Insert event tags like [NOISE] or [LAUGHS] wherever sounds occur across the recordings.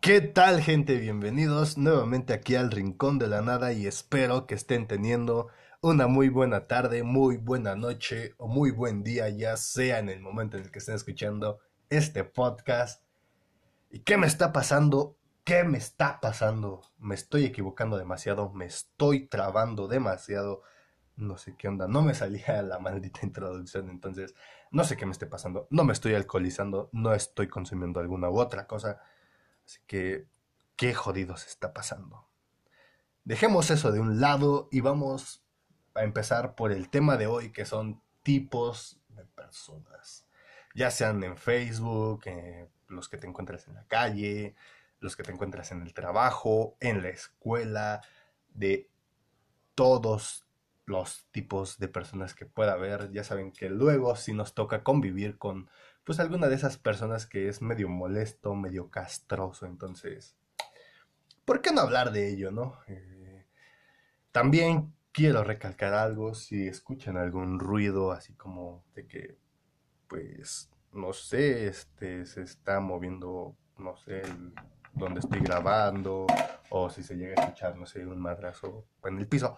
¿Qué tal gente? Bienvenidos nuevamente aquí al Rincón de la Nada y espero que estén teniendo una muy buena tarde, muy buena noche o muy buen día, ya sea en el momento en el que estén escuchando este podcast. ¿Y qué me está pasando? ¿Qué me está pasando? Me estoy equivocando demasiado, me estoy trabando demasiado. No sé qué onda, no me salía [LAUGHS] la maldita introducción, entonces no sé qué me esté pasando. No me estoy alcoholizando, no estoy consumiendo alguna u otra cosa. Así que, qué jodido se está pasando. Dejemos eso de un lado y vamos a empezar por el tema de hoy, que son tipos de personas. Ya sean en Facebook, los que te encuentras en la calle, los que te encuentras en el trabajo, en la escuela, de todos los tipos de personas que pueda haber. Ya saben que luego si nos toca convivir con pues alguna de esas personas que es medio molesto, medio castroso, entonces, ¿por qué no hablar de ello, no? Eh, también quiero recalcar algo, si escuchan algún ruido así como de que, pues, no sé, este, se está moviendo, no sé, donde estoy grabando, o si se llega a escuchar, no sé, un madrazo en el piso.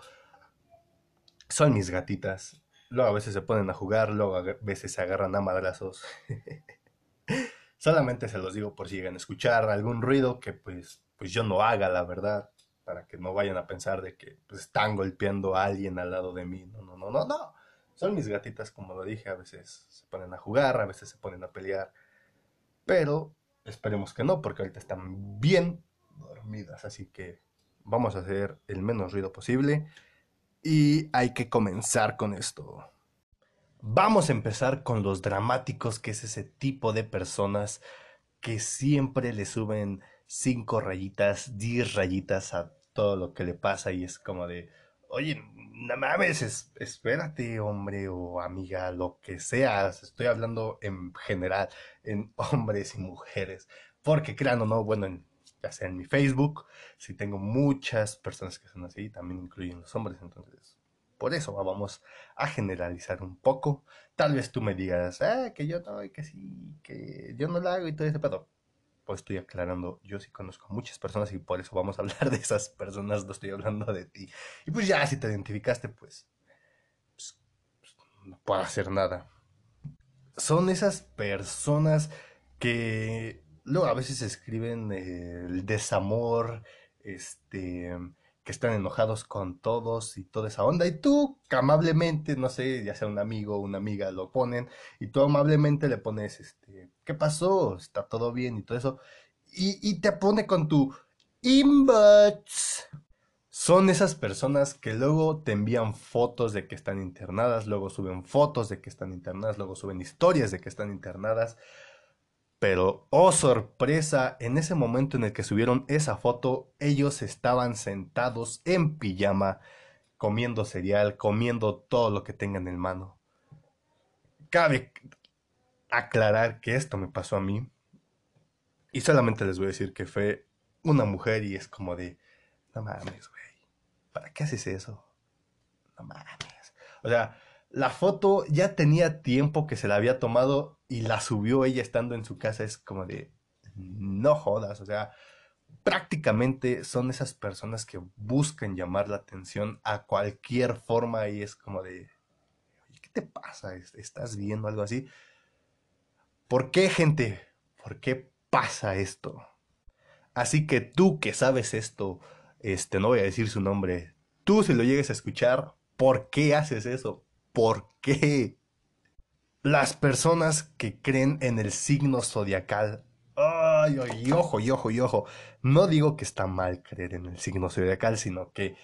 Son mis gatitas. Luego a veces se ponen a jugar, luego a veces se agarran a madrazos. [LAUGHS] Solamente se los digo por si llegan a escuchar algún ruido que pues, pues yo no haga, la verdad, para que no vayan a pensar de que pues, están golpeando a alguien al lado de mí. No, no, no, no, no. Son mis gatitas, como lo dije, a veces se ponen a jugar, a veces se ponen a pelear. Pero esperemos que no, porque ahorita están bien dormidas, así que vamos a hacer el menos ruido posible y hay que comenzar con esto. Vamos a empezar con los dramáticos, que es ese tipo de personas que siempre le suben cinco rayitas, diez rayitas a todo lo que le pasa y es como de, oye, no mames, espérate, hombre o amiga, lo que seas. Estoy hablando en general, en hombres y mujeres. Porque crean o no, bueno, en ya sea en mi Facebook, si tengo muchas personas que son así, también incluyen los hombres, entonces por eso vamos a generalizar un poco. Tal vez tú me digas, ah, que yo no, que sí, que yo no lo hago y todo ese pedo. Pues estoy aclarando, yo sí conozco muchas personas y por eso vamos a hablar de esas personas, no estoy hablando de ti. Y pues ya, si te identificaste, pues, pues, pues no puedo hacer nada. Son esas personas que Luego a veces escriben el desamor, este, que están enojados con todos y toda esa onda. Y tú amablemente, no sé, ya sea un amigo o una amiga, lo ponen y tú amablemente le pones, este, ¿qué pasó? ¿Está todo bien? Y todo eso. Y, y te pone con tu inbox. Son esas personas que luego te envían fotos de que están internadas, luego suben fotos de que están internadas, luego suben historias de que están internadas pero, oh sorpresa, en ese momento en el que subieron esa foto, ellos estaban sentados en pijama, comiendo cereal, comiendo todo lo que tengan en mano. Cabe aclarar que esto me pasó a mí. Y solamente les voy a decir que fue una mujer y es como de, no mames, güey, ¿para qué haces eso? No mames. O sea, la foto ya tenía tiempo que se la había tomado y la subió ella estando en su casa. Es como de, no jodas, o sea, prácticamente son esas personas que buscan llamar la atención a cualquier forma y es como de, ¿qué te pasa? ¿Estás viendo algo así? ¿Por qué, gente? ¿Por qué pasa esto? Así que tú que sabes esto, este, no voy a decir su nombre, tú si lo llegues a escuchar, ¿por qué haces eso? ¿Por qué? Las personas que creen en el signo zodiacal. Ay, ay, ojo, y ojo, y ojo. No digo que está mal creer en el signo zodiacal, sino que.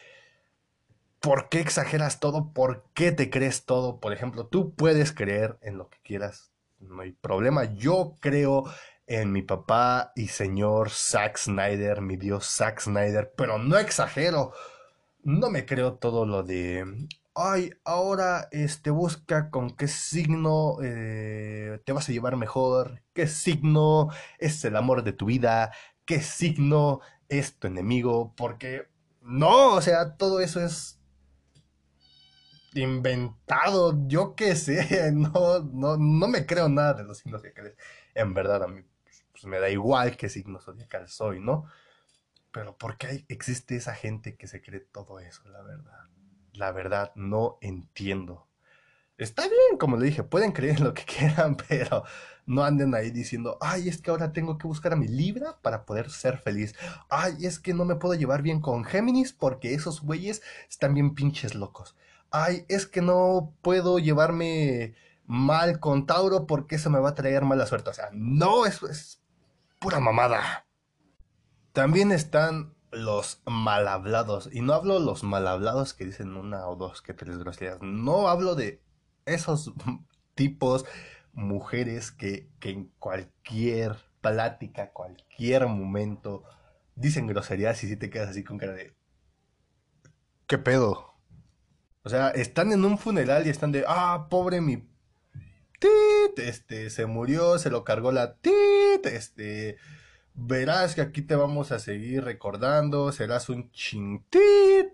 ¿Por qué exageras todo? ¿Por qué te crees todo? Por ejemplo, tú puedes creer en lo que quieras. No hay problema. Yo creo en mi papá y señor Zack Snyder, mi dios Zack Snyder, pero no exagero. No me creo todo lo de ay, ahora este, busca con qué signo eh, te vas a llevar mejor, qué signo es el amor de tu vida, qué signo es tu enemigo, porque no, o sea, todo eso es inventado, yo qué sé, [LAUGHS] no, no, no me creo nada de los signos crees. En verdad, a mí pues me da igual qué signo zodiacal soy, ¿no? Pero ¿por qué existe esa gente que se cree todo eso, la verdad? La verdad, no entiendo. Está bien, como le dije, pueden creer [LAUGHS] lo que quieran, pero no anden ahí diciendo, ay, es que ahora tengo que buscar a mi Libra para poder ser feliz. Ay, es que no me puedo llevar bien con Géminis porque esos güeyes están bien pinches locos. Ay, es que no puedo llevarme mal con Tauro porque eso me va a traer mala suerte. O sea, no, eso es pura mamada. También están los mal hablados. Y no hablo los mal hablados que dicen una o dos que tres groserías. No hablo de esos [LAUGHS] tipos, mujeres que, que en cualquier plática, cualquier momento, dicen groserías y si te quedas así con cara de... ¿Qué pedo? O sea, están en un funeral y están de, ah, pobre mi tit, este, se murió, se lo cargó la tit, este, verás que aquí te vamos a seguir recordando, serás un chintit.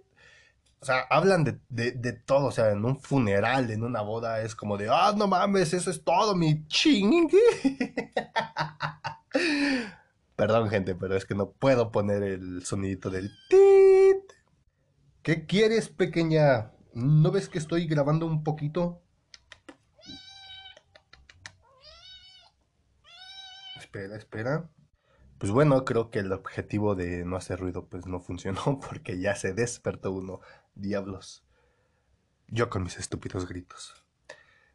O sea, hablan de, de, todo, o sea, en un funeral, en una boda, es como de, ah, no mames, eso es todo, mi ching. [LAUGHS] Perdón, gente, pero es que no puedo poner el sonidito del tit. ¿Qué quieres, pequeña? ¿No ves que estoy grabando un poquito? Espera, espera. Pues bueno, creo que el objetivo de no hacer ruido pues no funcionó [LAUGHS] porque ya se despertó uno. Diablos. Yo con mis estúpidos gritos.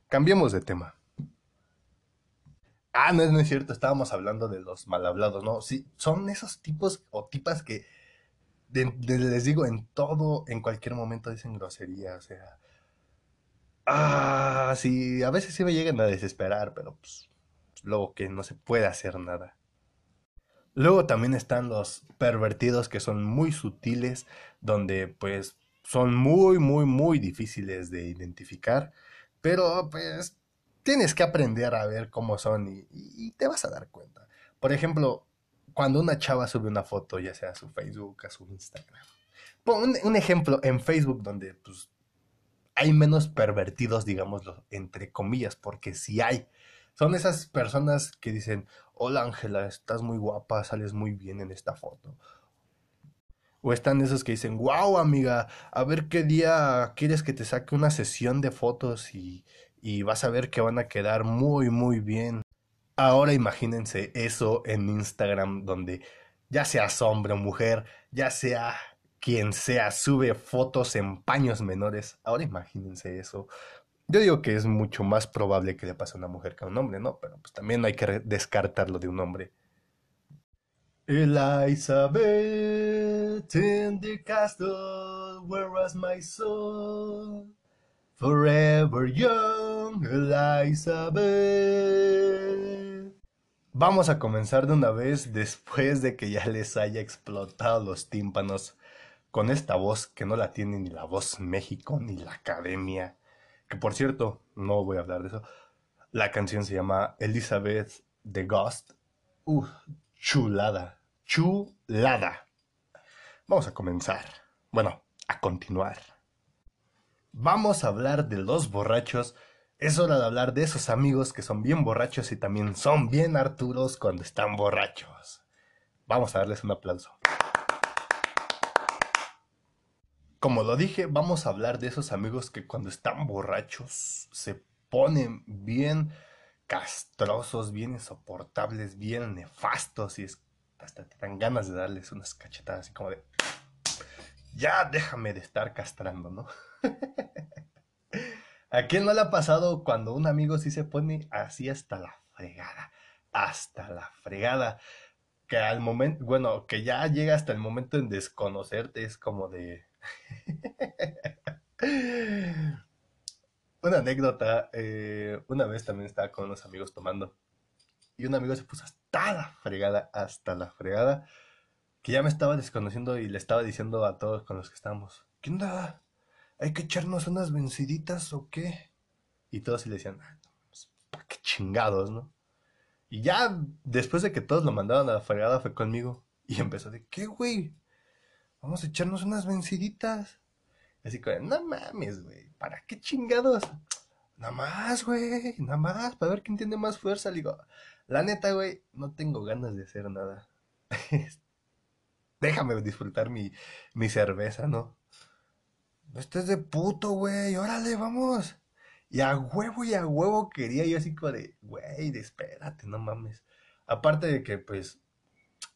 Cambiemos de tema. Ah, no, no es cierto, estábamos hablando de los mal hablados, ¿no? Sí, son esos tipos o tipas que les digo, en todo, en cualquier momento dicen grosería, o sea. Ah, sí, a veces sí me llegan a desesperar, pero pues, luego que no se puede hacer nada. Luego también están los pervertidos que son muy sutiles, donde pues son muy, muy, muy difíciles de identificar, pero pues tienes que aprender a ver cómo son y, te vas a dar cuenta. Por ejemplo, cuando una chava sube una foto, ya sea a su Facebook, a su Instagram. Un, un ejemplo, en Facebook donde pues, hay menos pervertidos, digámoslo, entre comillas, porque si hay. Son esas personas que dicen, hola Ángela, estás muy guapa, sales muy bien en esta foto. O están esos que dicen, wow amiga, a ver qué día quieres que te saque una sesión de fotos y, y vas a ver que van a quedar muy, muy bien. Ahora imagínense eso en Instagram donde ya sea hombre o mujer, ya sea quien sea, sube fotos en paños menores. Ahora imagínense eso. Yo digo que es mucho más probable que le pase a una mujer que a un hombre, ¿no? Pero pues también hay que descartarlo de un hombre. Elizabeth in the castle, where was my soul? Forever young, Elizabeth. Vamos a comenzar de una vez después de que ya les haya explotado los tímpanos con esta voz que no la tiene ni la voz México ni la academia. Que por cierto, no voy a hablar de eso. La canción se llama Elizabeth the Ghost. Uh, chulada, chulada. Vamos a comenzar. Bueno, a continuar. Vamos a hablar de los borrachos es hora de hablar de esos amigos que son bien borrachos y también son bien Arturos cuando están borrachos. Vamos a darles un aplauso. Como lo dije, vamos a hablar de esos amigos que cuando están borrachos se ponen bien castrosos, bien insoportables, bien nefastos y hasta te dan ganas de darles unas cachetadas así como de... Ya déjame de estar castrando, ¿no? [LAUGHS] ¿A quién no le ha pasado cuando un amigo sí se pone así hasta la fregada? Hasta la fregada. Que al momento, bueno, que ya llega hasta el momento en desconocerte, es como de... [LAUGHS] una anécdota, eh, una vez también estaba con unos amigos tomando y un amigo se puso hasta la fregada, hasta la fregada, que ya me estaba desconociendo y le estaba diciendo a todos con los que estábamos, ¿qué onda? ¿hay que echarnos unas venciditas o qué? Y todos le decían, ah, pues, ¿para qué chingados, no? Y ya después de que todos lo mandaban a la fregada fue conmigo. Y empezó de, ¿qué, güey? Vamos a echarnos unas venciditas. Así que, no mames, güey, ¿para qué chingados? Nada más, güey, nada más, para ver quién tiene más fuerza. Le digo, La neta, güey, no tengo ganas de hacer nada. [LAUGHS] Déjame disfrutar mi, mi cerveza, ¿no? No estés de puto, güey, órale, vamos. Y a huevo y a huevo quería yo así como de, güey, espérate, no mames. Aparte de que, pues,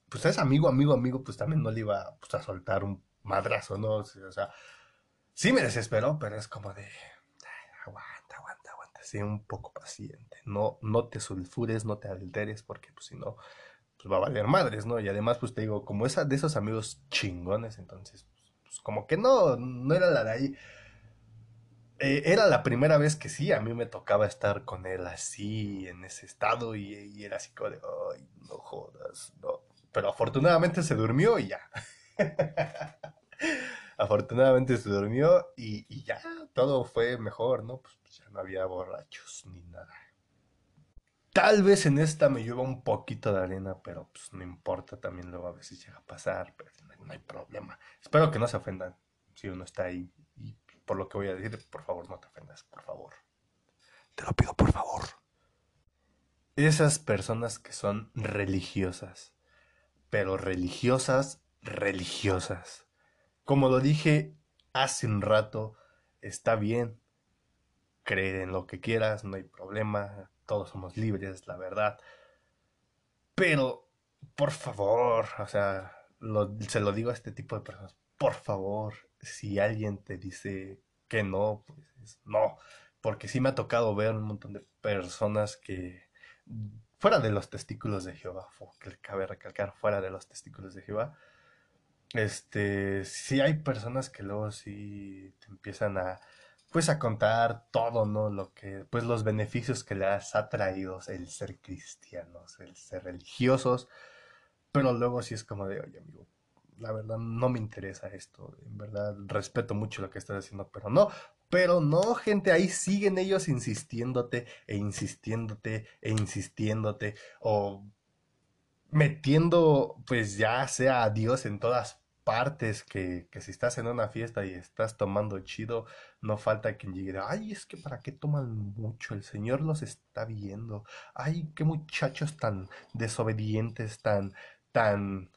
pues es amigo, amigo, amigo, pues también no le iba pues, a soltar un madrazo, ¿no? O sea, sí me desesperó, pero es como de, aguanta, aguanta, aguanta, sé un poco paciente. No, no te sulfures, no te alteres, porque pues si no, pues va a valer madres, ¿no? Y además, pues te digo, como esa de esos amigos chingones, entonces, pues, pues como que no, no era la de ahí. Eh, era la primera vez que sí, a mí me tocaba estar con él así, en ese estado, y, y era así como de, ay, no jodas, no pero afortunadamente se durmió y ya. [LAUGHS] afortunadamente se durmió y, ya todo fue mejor, ¿no? Pues, pues, ya no había borrachos ni nada. Tal vez en esta me llueva un poquito de arena, pero pues no importa, también luego a veces llega a pasar, pero no hay problema. Espero que no se ofendan si uno está ahí. Y por lo que voy a decir, por favor, no te ofendas, por favor. Te lo pido, por favor. Esas personas que son religiosas pero religiosas, religiosas. Como lo dije hace un rato, está bien creer en lo que quieras, no hay problema, todos somos libres, la verdad. Pero, por favor, o sea, se lo digo a este tipo de personas, por favor, si alguien te dice que no, pues no, porque sí me ha tocado ver un montón de personas que fuera de los testículos de Jehová, que cabe recalcar, fuera de los testículos de Jehová, este, sí hay personas que luego sí te empiezan a, pues a contar todo, ¿no? Lo que, pues los beneficios que les ha traído el ser cristianos, el ser religiosos, pero luego sí es como de, oye amigo, la verdad no me interesa esto, en verdad respeto mucho lo que estás haciendo, pero no, pero no, gente, ahí siguen ellos insistiéndote e insistiéndote e insistiéndote o metiendo pues ya sea a Dios en todas partes que, que si estás en una fiesta y estás tomando chido, no falta quien llegue, ay, es que para qué toman mucho, el Señor los está viendo, ay, qué muchachos tan desobedientes, tan, tan...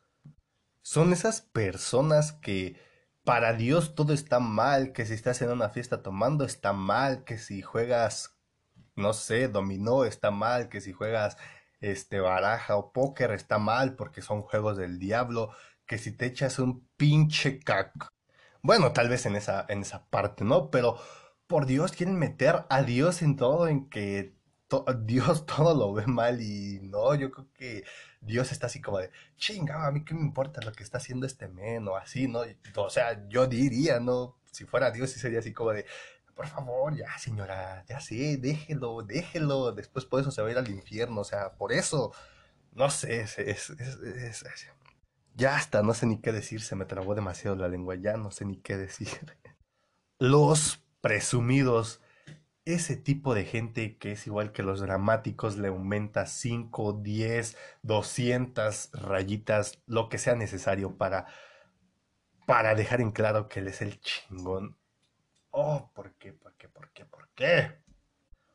Son esas personas que para Dios todo está mal, que si estás en una fiesta tomando está mal, que si juegas, no sé, dominó está mal, que si juegas este baraja o póker está mal porque son juegos del diablo, que si te echas un pinche cac. Bueno, tal vez en esa en esa parte, ¿no? Pero por Dios quieren meter a Dios en todo en que [LAUGHS] Dios todo lo ve mal y no, yo creo que Dios está así como de, chinga, a mí qué me importa lo que está haciendo este men o así, ¿no? O sea, yo diría, ¿no? Si fuera Dios, sí sería así como de, por favor, ya señora, ya sé, déjelo, déjelo, después por eso se va a ir al infierno, o sea, por eso, no sé, es, es, es, ya hasta no sé ni qué decir, se me trabó demasiado la lengua, ya no sé ni qué decir. [LAUGHS] Los presumidos ese tipo de gente que es igual que los dramáticos le aumenta 5, 10, 200 rayitas, lo que sea necesario para, para dejar en claro que él es el chingón. Oh, ¿por qué? ¿Por qué? ¿Por qué? ¿Por qué?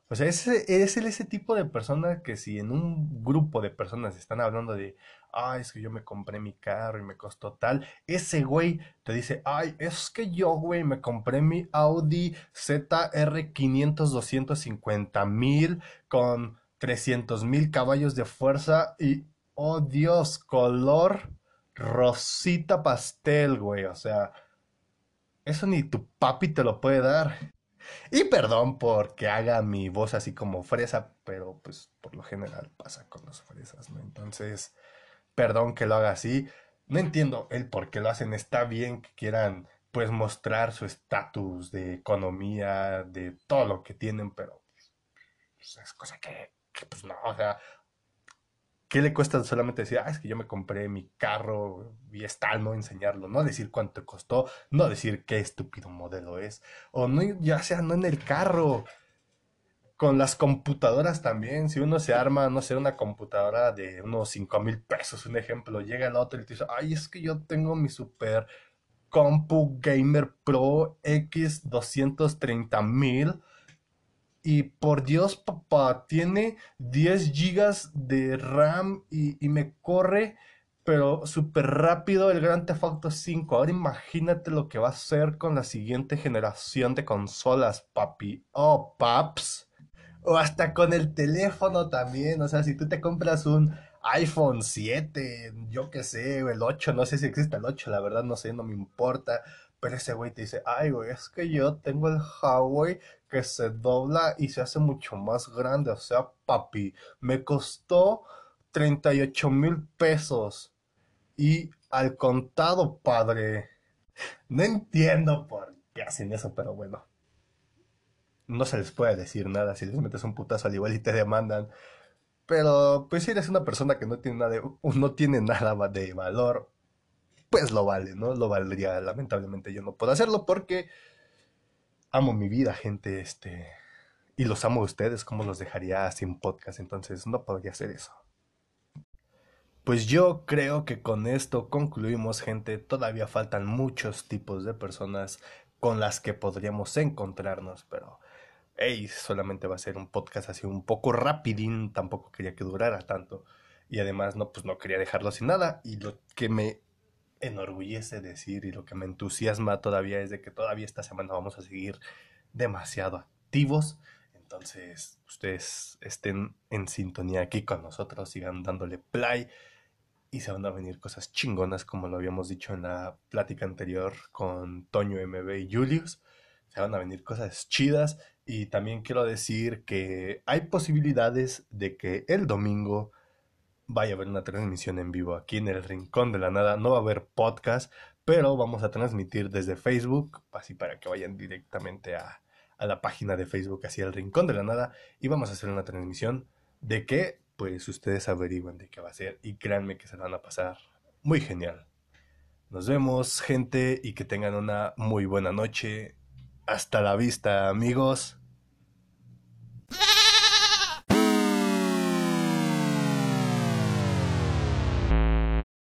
O sea, es, es ese tipo de persona que si en un grupo de personas están hablando de, ay, es que yo me compré mi carro y me costó tal, ese güey te dice, ay, es que yo, güey, me compré mi Audi ZR500 250 mil con 300 mil caballos de fuerza y, oh Dios, color rosita pastel, güey, o sea, eso ni tu papi te lo puede dar. Y perdón porque haga mi voz así como fresa, pero pues por lo general pasa con las fresas, ¿no? Entonces, perdón que lo haga así. No entiendo el por qué lo hacen. Está bien que quieran pues mostrar su estatus de economía, de todo lo que tienen, pero pues, es cosa que, que, pues no, o sea, ¿qué le cuesta solamente decir, ah, es que yo me compré mi carro y es tal, no enseñarlo, no decir cuánto costó, no decir qué estúpido modelo es, o no, ya sea no en el carro, con las computadoras también, si uno se arma, no sé, una computadora de unos 5 mil pesos, un ejemplo, llega el otro y te dice, ay, es que yo tengo mi super compu gamer pro X 230 mil y por Dios, papá, tiene 10 gigas de RAM y, me corre, pero súper rápido el Grand Theft Auto 5. Ahora imagínate lo que va a hacer con la siguiente generación de consolas, papi. Oh, paps. O hasta con el teléfono también. O sea, si tú te compras un iPhone 7, yo qué sé, el 8, no sé si existe el 8, la verdad no sé, no me importa. Pero ese güey te dice, ay, güey, es que yo tengo el Huawei que se dobla y se hace mucho más grande. O sea, papi, me costó 38 mil pesos. Y al contado, padre. No entiendo por qué hacen eso, pero bueno. No se les puede decir nada si les metes un putazo al igual y te demandan. Pero, pues si eres una persona que no tiene nada de, no tiene nada de valor, pues lo vale, ¿no? Lo valdría. Lamentablemente yo no puedo hacerlo porque amo mi vida, gente, este, y los amo a ustedes, como los dejaría sin podcast? Entonces no podría hacer eso. Pues yo creo que con esto concluimos, gente. Todavía faltan muchos tipos de personas con las que podríamos encontrarnos, pero hey, solamente va a ser un podcast así un poco rapidín, tampoco quería que durara tanto. Y además, no, pues no quería dejarlo sin nada. Y lo que me enorgullece decir y lo que me entusiasma todavía es de que todavía esta semana vamos a seguir demasiado activos. Entonces, ustedes estén en sintonía aquí con nosotros, sigan dándole play y se van a venir cosas chingonas, como lo habíamos dicho en la plática anterior con Toño MB y Julius. Se van a venir cosas chidas y también quiero decir que hay posibilidades de que el domingo vaya a haber una transmisión en vivo aquí en el Rincón de la Nada. No va a haber podcast, pero vamos a transmitir desde Facebook, así para que vayan directamente a, a la página de Facebook, así el Rincón de la Nada, y vamos a hacer una transmisión de que, pues ustedes averigüen de qué va a ser y créanme que se van a pasar muy genial. Nos vemos, gente, y que tengan una muy buena noche. Hasta la vista, amigos.